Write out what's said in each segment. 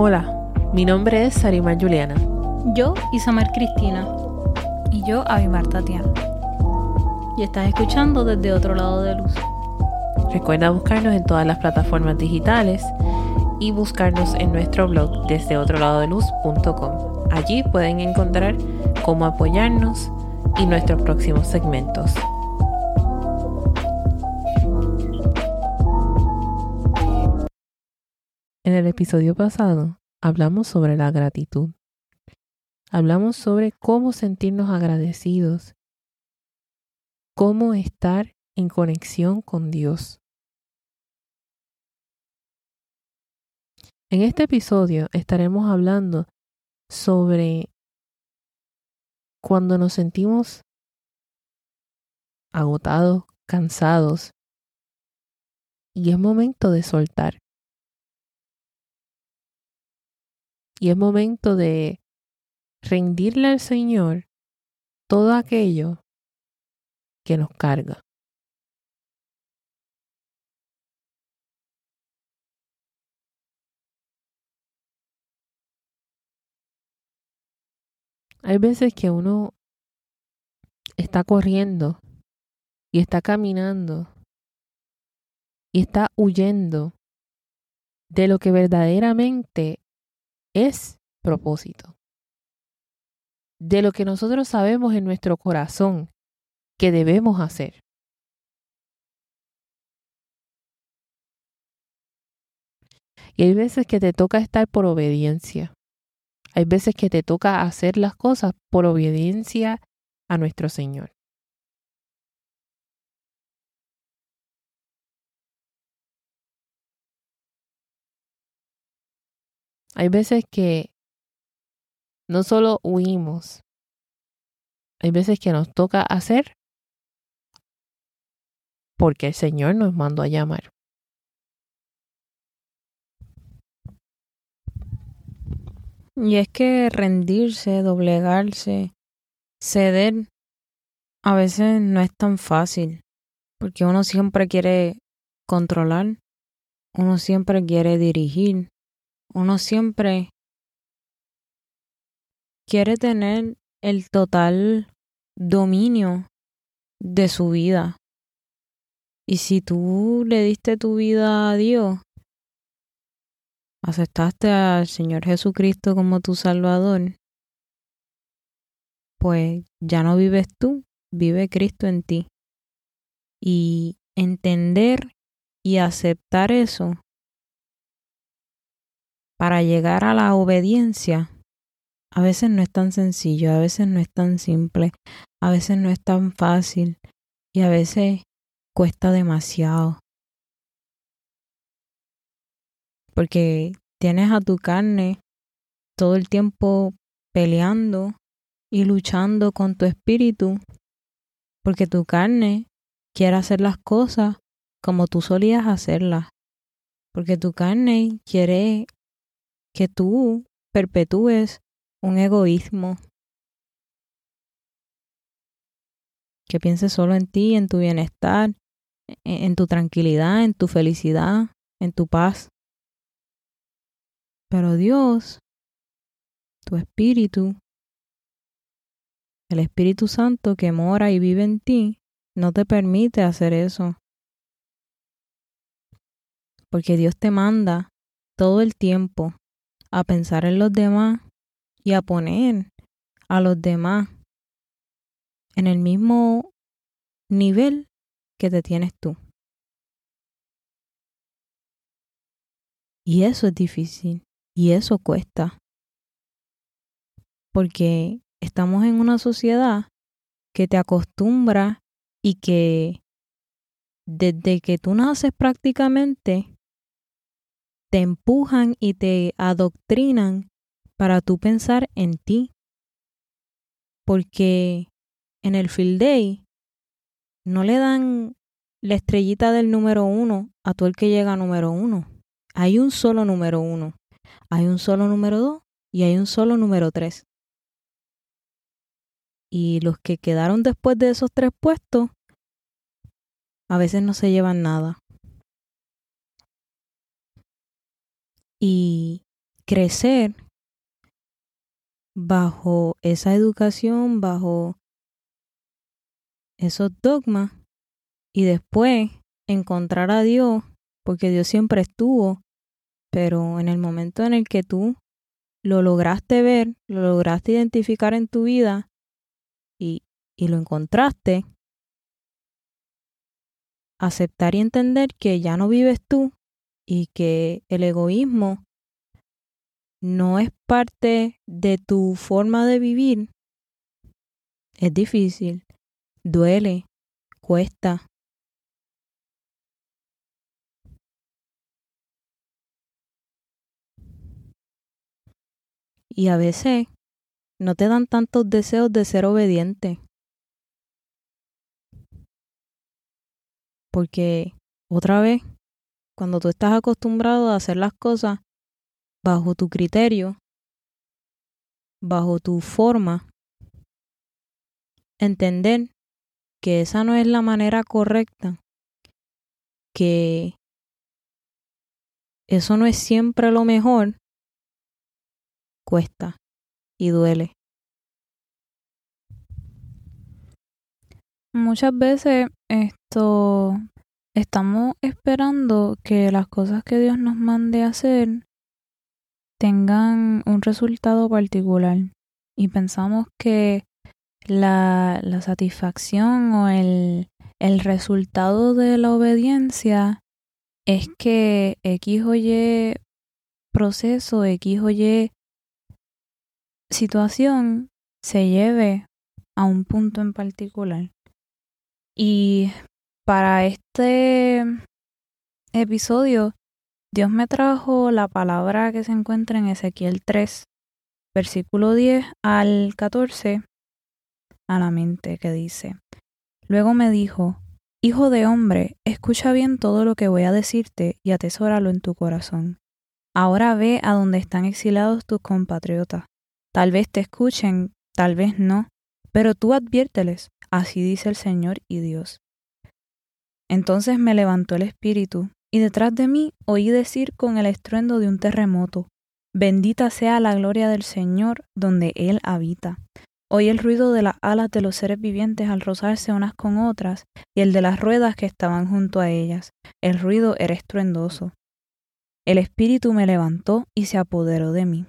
Hola, mi nombre es Sarima Juliana. Yo, Isamar Cristina. Y yo, Avimar Tatiana. Y estás escuchando desde otro lado de luz. Recuerda buscarnos en todas las plataformas digitales y buscarnos en nuestro blog desde otro lado de luz.com. Allí pueden encontrar cómo apoyarnos y nuestros próximos segmentos. En el episodio pasado hablamos sobre la gratitud. Hablamos sobre cómo sentirnos agradecidos, cómo estar en conexión con Dios. En este episodio estaremos hablando sobre cuando nos sentimos agotados, cansados, y es momento de soltar. Y es momento de rendirle al Señor todo aquello que nos carga. Hay veces que uno está corriendo y está caminando y está huyendo de lo que verdaderamente es propósito. De lo que nosotros sabemos en nuestro corazón que debemos hacer. Y hay veces que te toca estar por obediencia. Hay veces que te toca hacer las cosas por obediencia a nuestro Señor. Hay veces que no solo huimos, hay veces que nos toca hacer porque el Señor nos mandó a llamar. Y es que rendirse, doblegarse, ceder, a veces no es tan fácil, porque uno siempre quiere controlar, uno siempre quiere dirigir, uno siempre quiere tener el total dominio de su vida. Y si tú le diste tu vida a Dios, aceptaste al Señor Jesucristo como tu Salvador, pues ya no vives tú, vive Cristo en ti. Y entender y aceptar eso para llegar a la obediencia, a veces no es tan sencillo, a veces no es tan simple, a veces no es tan fácil y a veces cuesta demasiado. Porque tienes a tu carne todo el tiempo peleando y luchando con tu espíritu, porque tu carne quiere hacer las cosas como tú solías hacerlas, porque tu carne quiere que tú perpetúes un egoísmo, que pienses solo en ti, en tu bienestar, e-, en tu tranquilidad, en tu felicidad, en tu paz. Pero Dios, tu espíritu, el Espíritu Santo que mora y vive en ti, no te permite hacer eso. Porque Dios te manda todo el tiempo a pensar en los demás y a poner a los demás en el mismo nivel que te tienes tú. Y eso es difícil y eso cuesta. Porque estamos en una sociedad que te acostumbra y que desde que tú naces prácticamente te empujan y te adoctrinan para tú pensar en ti. Porque en el field day no le dan la estrellita del número uno a todo el que llega a número uno. Hay un solo número uno, hay un solo número dos y hay un solo número tres. Y los que quedaron después de esos tres puestos a veces no se llevan nada. Y crecer bajo esa educación, bajo esos dogmas y después encontrar a Dios, porque Dios siempre estuvo, pero en el momento en el que tú lo lograste ver, lo lograste identificar en tu vida y, y lo encontraste, aceptar y entender que ya no vives tú y que el egoísmo no es parte de tu forma de vivir, es difícil, duele, cuesta. Y a veces no te dan tantos deseos de ser obediente. Porque otra vez, cuando tú estás acostumbrado a hacer las cosas bajo tu criterio, bajo tu forma, entender que esa no es la manera correcta, que eso no es siempre lo mejor, cuesta y duele. Muchas veces esto estamos esperando que las cosas que Dios nos mande hacer tengan un resultado particular y pensamos que la, la satisfacción o el, el resultado de la obediencia es que X o Y proceso, X o Y situación se lleve a un punto en particular. Y para este episodio, Dios me trajo la palabra que se encuentra en Ezequiel 3, versículo 10 al 14, a la mente que dice, Luego me dijo, Hijo de hombre, escucha bien todo lo que voy a decirte y atesóralo en tu corazón. Ahora ve a donde están exilados tus compatriotas. Tal vez te escuchen, tal vez no, pero tú adviérteles, así dice el Señor y Dios. Entonces me levantó el espíritu, y detrás de mí oí decir con el estruendo de un terremoto, Bendita sea la gloria del Señor donde Él habita. Oí el ruido de las alas de los seres vivientes al rozarse unas con otras y el de las ruedas que estaban junto a ellas. El ruido era estruendoso. El espíritu me levantó y se apoderó de mí.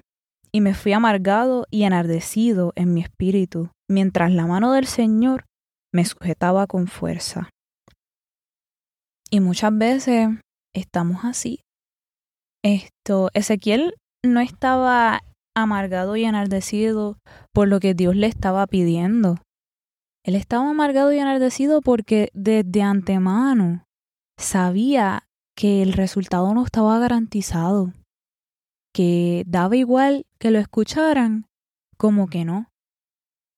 Y me fui amargado y enardecido en mi espíritu, mientras la mano del Señor me sujetaba con fuerza. Y muchas veces estamos así. Esto, Ezequiel no estaba amargado y enardecido por lo que Dios le estaba pidiendo. Él estaba amargado y enardecido porque desde antemano sabía que el resultado no estaba garantizado, que daba igual que lo escucharan como que no,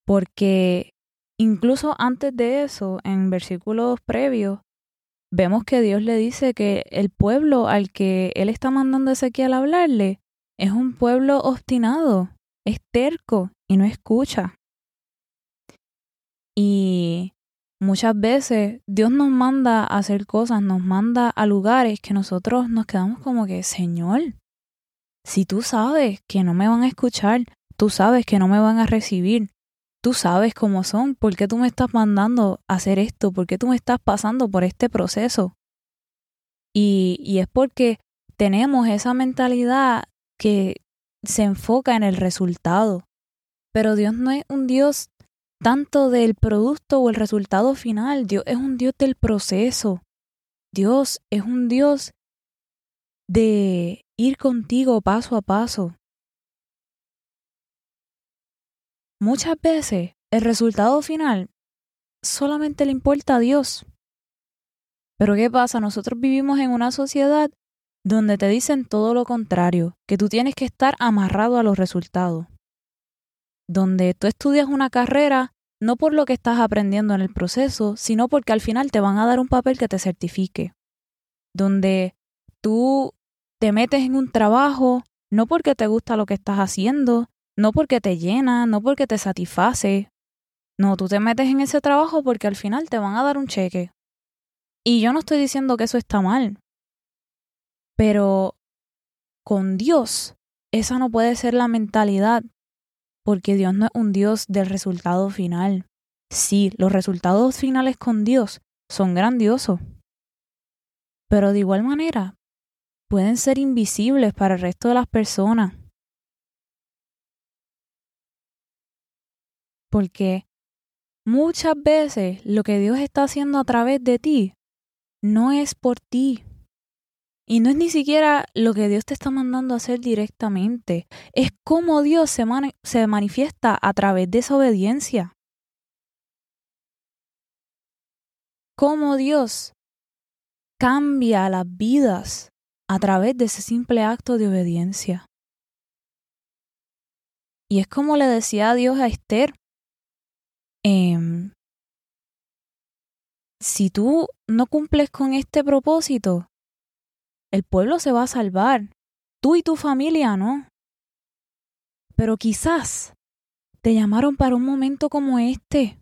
porque incluso antes de eso, en versículos previos, vemos que Dios le dice que el pueblo al que Él está mandando a Ezequiel hablarle es un pueblo obstinado, es terco y no escucha. Y muchas veces Dios nos manda a hacer cosas, nos manda a lugares que nosotros nos quedamos como que, Señor, si tú sabes que no me van a escuchar, tú sabes que no me van a recibir, tú sabes cómo son, ¿por qué tú me estás mandando a hacer esto? ¿Por qué tú me estás pasando por este proceso? Y, y es porque tenemos esa mentalidad que se enfoca en el resultado. Pero Dios no es un Dios tanto del producto o el resultado final, Dios es un Dios del proceso. Dios es un Dios de ir contigo paso a paso. Muchas veces el resultado final solamente le importa a Dios. Pero ¿qué pasa? Nosotros vivimos en una sociedad donde te dicen todo lo contrario, que tú tienes que estar amarrado a los resultados. Donde tú estudias una carrera no por lo que estás aprendiendo en el proceso, sino porque al final te van a dar un papel que te certifique. Donde tú te metes en un trabajo no porque te gusta lo que estás haciendo, no porque te llena, no porque te satisface. No, tú te metes en ese trabajo porque al final te van a dar un cheque. Y yo no estoy diciendo que eso está mal. Pero con Dios esa no puede ser la mentalidad, porque Dios no es un Dios del resultado final. Sí, los resultados finales con Dios son grandiosos, pero de igual manera pueden ser invisibles para el resto de las personas. Porque muchas veces lo que Dios está haciendo a través de ti no es por ti. Y no es ni siquiera lo que Dios te está mandando a hacer directamente. Es cómo Dios se, se manifiesta a través de esa obediencia. Cómo Dios cambia las vidas a través de ese simple acto de obediencia. Y es como le decía Dios a Esther, em, si tú no cumples con este propósito, el pueblo se va a salvar, tú y tu familia no. Pero quizás te llamaron para un momento como este.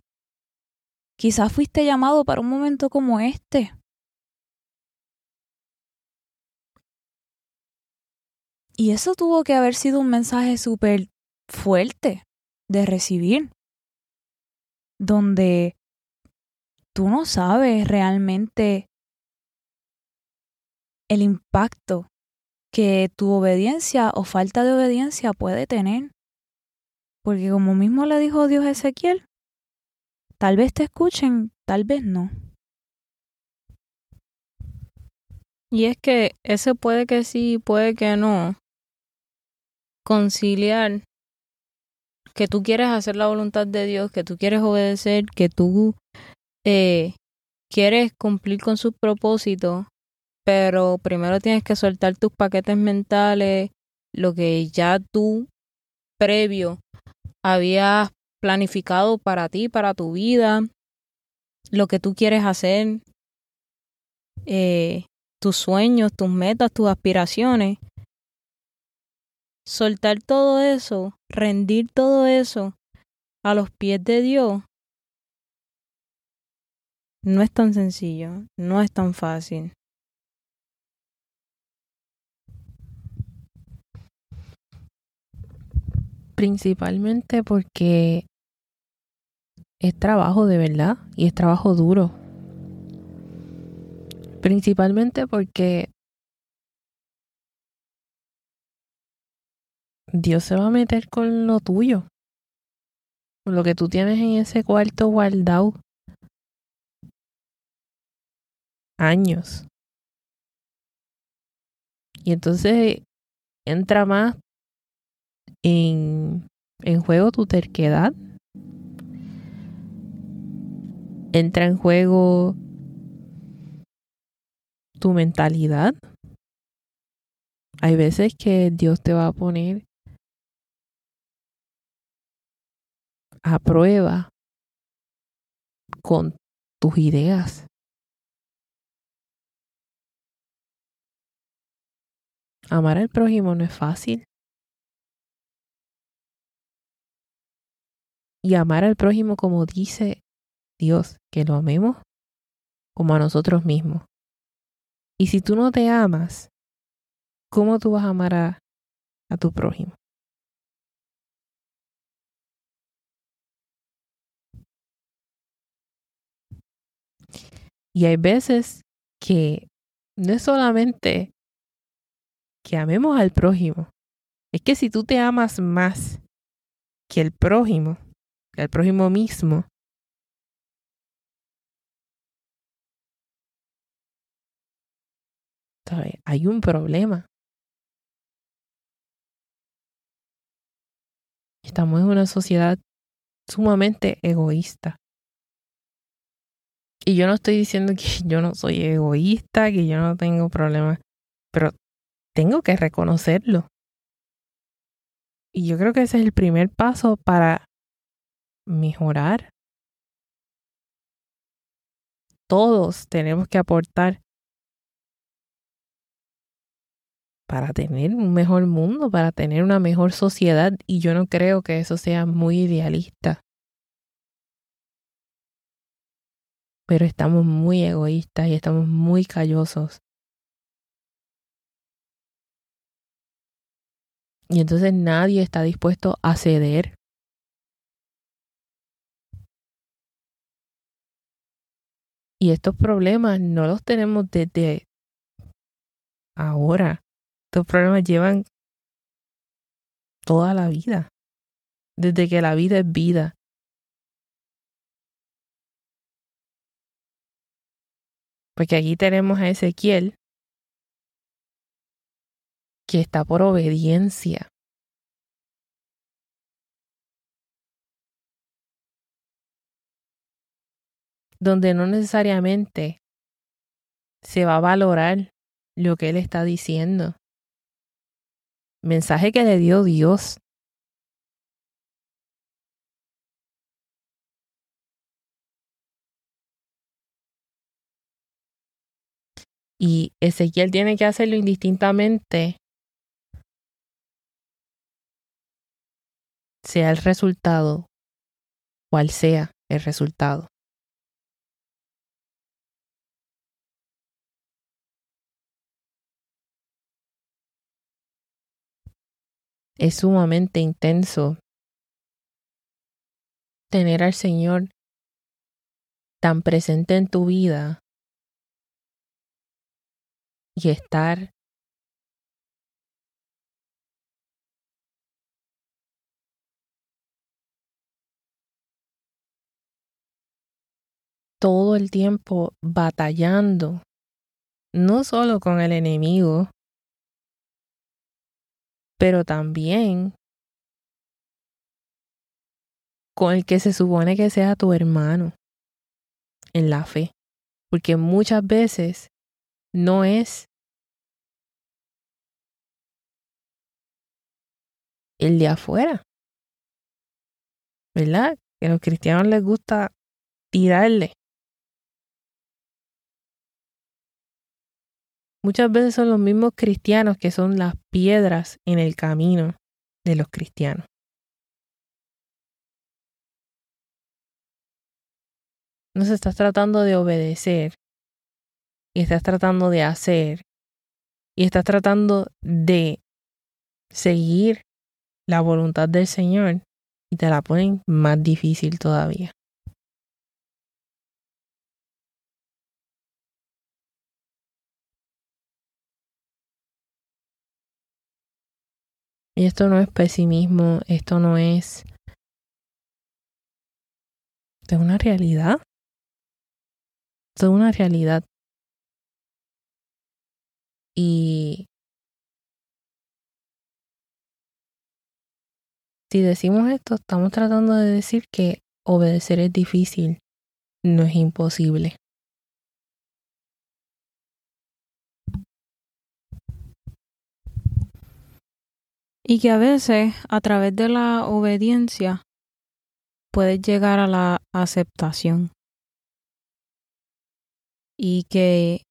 Quizás fuiste llamado para un momento como este. Y eso tuvo que haber sido un mensaje súper fuerte de recibir, donde tú no sabes realmente el impacto que tu obediencia o falta de obediencia puede tener. Porque como mismo le dijo Dios a Ezequiel, tal vez te escuchen, tal vez no. Y es que ese puede que sí, puede que no, conciliar que tú quieres hacer la voluntad de Dios, que tú quieres obedecer, que tú eh, quieres cumplir con sus propósitos, pero primero tienes que soltar tus paquetes mentales, lo que ya tú previo habías planificado para ti, para tu vida, lo que tú quieres hacer, eh, tus sueños, tus metas, tus aspiraciones. Soltar todo eso, rendir todo eso a los pies de Dios, no es tan sencillo, no es tan fácil. Principalmente porque es trabajo de verdad y es trabajo duro. Principalmente porque Dios se va a meter con lo tuyo, con lo que tú tienes en ese cuarto guardado. Años. Y entonces entra más en, en juego tu terquedad. Entra en juego tu mentalidad. Hay veces que Dios te va a poner a prueba con tus ideas. Amar al prójimo no es fácil. Y amar al prójimo como dice Dios, que lo amemos como a nosotros mismos. Y si tú no te amas, ¿cómo tú vas a amar a, a tu prójimo? Y hay veces que no es solamente que amemos al prójimo, es que si tú te amas más que el prójimo, que el prójimo mismo, hay un problema. Estamos en una sociedad sumamente egoísta. Y yo no estoy diciendo que yo no soy egoísta, que yo no tengo problemas, pero tengo que reconocerlo. Y yo creo que ese es el primer paso para mejorar. Todos tenemos que aportar para tener un mejor mundo, para tener una mejor sociedad. Y yo no creo que eso sea muy idealista. Pero estamos muy egoístas y estamos muy callosos. Y entonces nadie está dispuesto a ceder. Y estos problemas no los tenemos desde ahora. Estos problemas llevan toda la vida. Desde que la vida es vida. Porque aquí tenemos a Ezequiel que está por obediencia. Donde no necesariamente se va a valorar lo que él está diciendo. Mensaje que le dio Dios. Y Ezequiel tiene que hacerlo indistintamente sea el resultado, cual sea el resultado. Es sumamente intenso tener al Señor tan presente en tu vida y estar todo el tiempo batallando, no solo con el enemigo, pero también con el que se supone que sea tu hermano en la fe. Porque muchas veces no es el de afuera. ¿Verdad? Que a los cristianos les gusta tirarle Muchas veces son los mismos cristianos que son las piedras en el camino de los cristianos. No se estás tratando de obedecer y estás tratando de hacer y estás tratando de seguir la voluntad del Señor y te la ponen más difícil todavía. Y esto no es pesimismo, esto no es... Es una realidad. Es una realidad. Y si decimos esto, estamos tratando de decir que obedecer es difícil, no es imposible. Y que a veces a través de la obediencia puedes llegar a la aceptación. Y que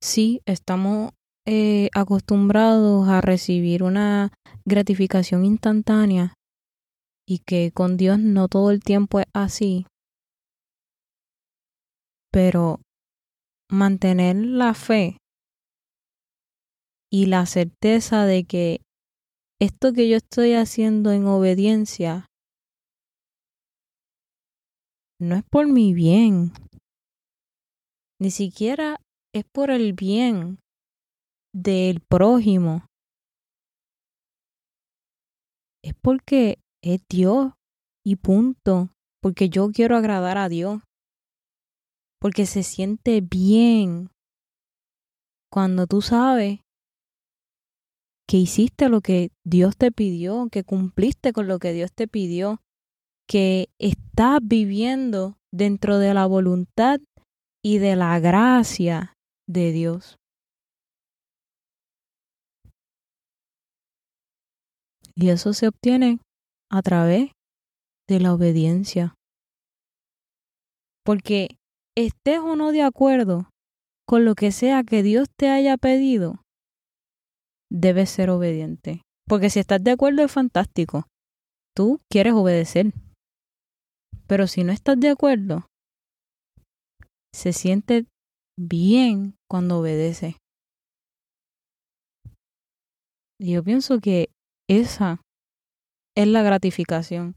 sí estamos eh, acostumbrados a recibir una gratificación instantánea y que con Dios no todo el tiempo es así. Pero mantener la fe y la certeza de que esto que yo estoy haciendo en obediencia no es por mi bien, ni siquiera es por el bien del prójimo. Es porque es Dios y punto, porque yo quiero agradar a Dios, porque se siente bien cuando tú sabes que hiciste lo que Dios te pidió, que cumpliste con lo que Dios te pidió, que estás viviendo dentro de la voluntad y de la gracia de Dios. Y eso se obtiene a través de la obediencia. Porque estés o no de acuerdo con lo que sea que Dios te haya pedido, debes ser obediente. Porque si estás de acuerdo es fantástico. Tú quieres obedecer. Pero si no estás de acuerdo, se siente bien cuando obedece. Y yo pienso que esa es la gratificación.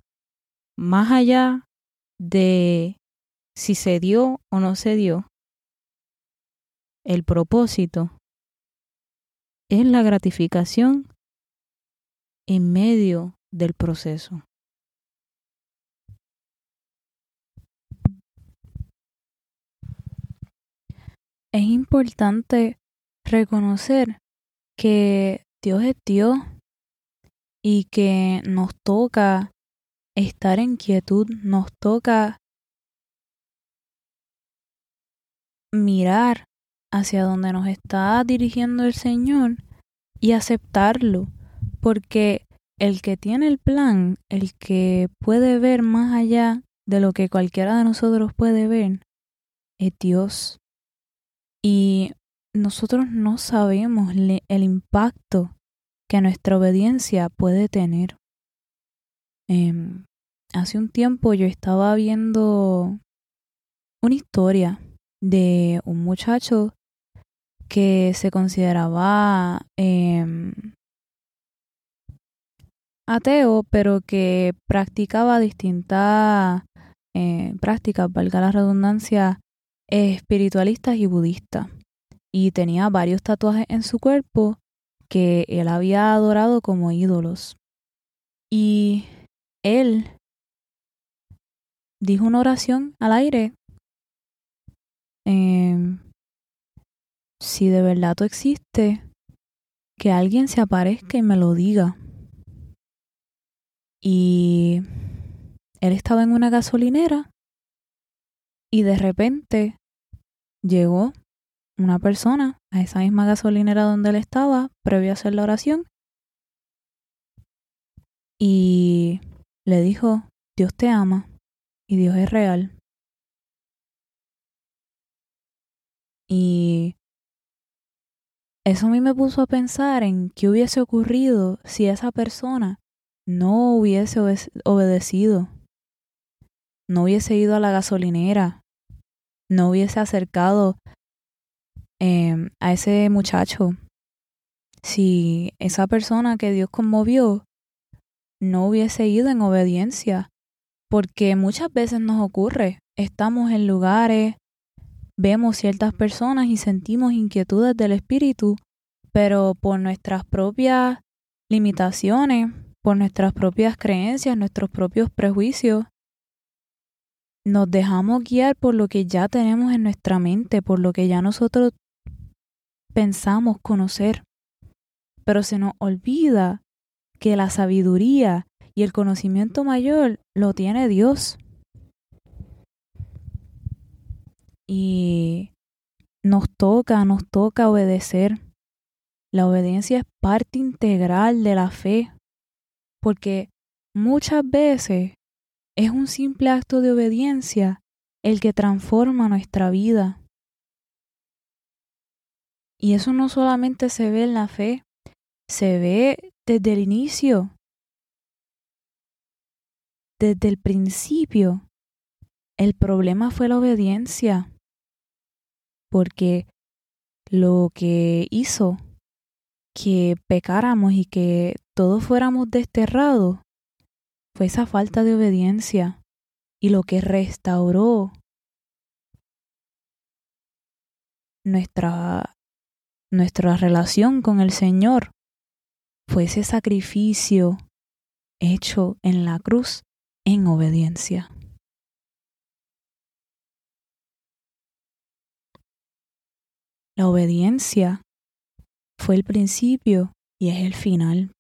Más allá de si se dio o no se dio, el propósito es la gratificación en medio del proceso. Es importante reconocer que Dios es Dios y que nos toca estar en quietud, nos toca mirar hacia donde nos está dirigiendo el Señor y aceptarlo, porque el que tiene el plan, el que puede ver más allá de lo que cualquiera de nosotros puede ver, es Dios. Y nosotros no sabemos el impacto que nuestra obediencia puede tener. Em, hace un tiempo yo estaba viendo una historia de un muchacho que se consideraba em, ateo, pero que practicaba distintas eh, prácticas, valga la redundancia, espiritualistas y budistas. Y tenía varios tatuajes en su cuerpo que él había adorado como ídolos. Y él dijo una oración al aire. Em, si de verdad tú existes, que alguien se aparezca y me lo diga. Y él estaba en una gasolinera y de repente llegó una persona a esa misma gasolinera donde él estaba previo a hacer la oración y le dijo, Dios te ama y Dios es real. Y eso a mí me puso a pensar en qué hubiese ocurrido si esa persona no hubiese obedecido, no hubiese ido a la gasolinera, no hubiese acercado Em, a ese muchacho, si esa persona que Dios conmovió no hubiese ido en obediencia, porque muchas veces nos ocurre, estamos en lugares, vemos ciertas personas y sentimos inquietudes del espíritu, pero por nuestras propias limitaciones, por nuestras propias creencias, nuestros propios prejuicios, nos dejamos guiar por lo que ya tenemos en nuestra mente, por lo que ya nosotros pensamos conocer, pero se nos olvida que la sabiduría y el conocimiento mayor lo tiene Dios. Y nos toca, nos toca obedecer. La obediencia es parte integral de la fe, porque muchas veces es un simple acto de obediencia el que transforma nuestra vida. Y eso no solamente se ve en la fe, se ve desde el inicio, desde el principio. El problema fue la obediencia, porque lo que hizo que pecáramos y que todos fuéramos desterrados fue esa falta de obediencia y lo que restauró nuestra nuestra relación con el Señor fue ese sacrificio hecho en la cruz en obediencia. La obediencia fue el principio y es el final.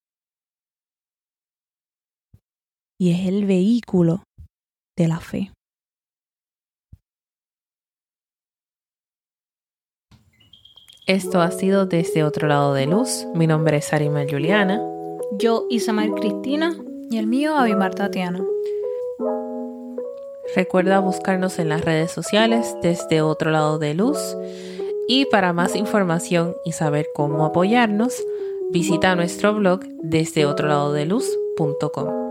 Y es el vehículo de la fe. Esto ha sido desde otro lado de luz. Mi nombre es Arima Juliana. Yo, Isamar Cristina. Y el mío, Abimar Tatiana. Recuerda buscarnos en las redes sociales desde otro lado de luz. Y para más información y saber cómo apoyarnos, visita nuestro blog desde otro lado de luz.com.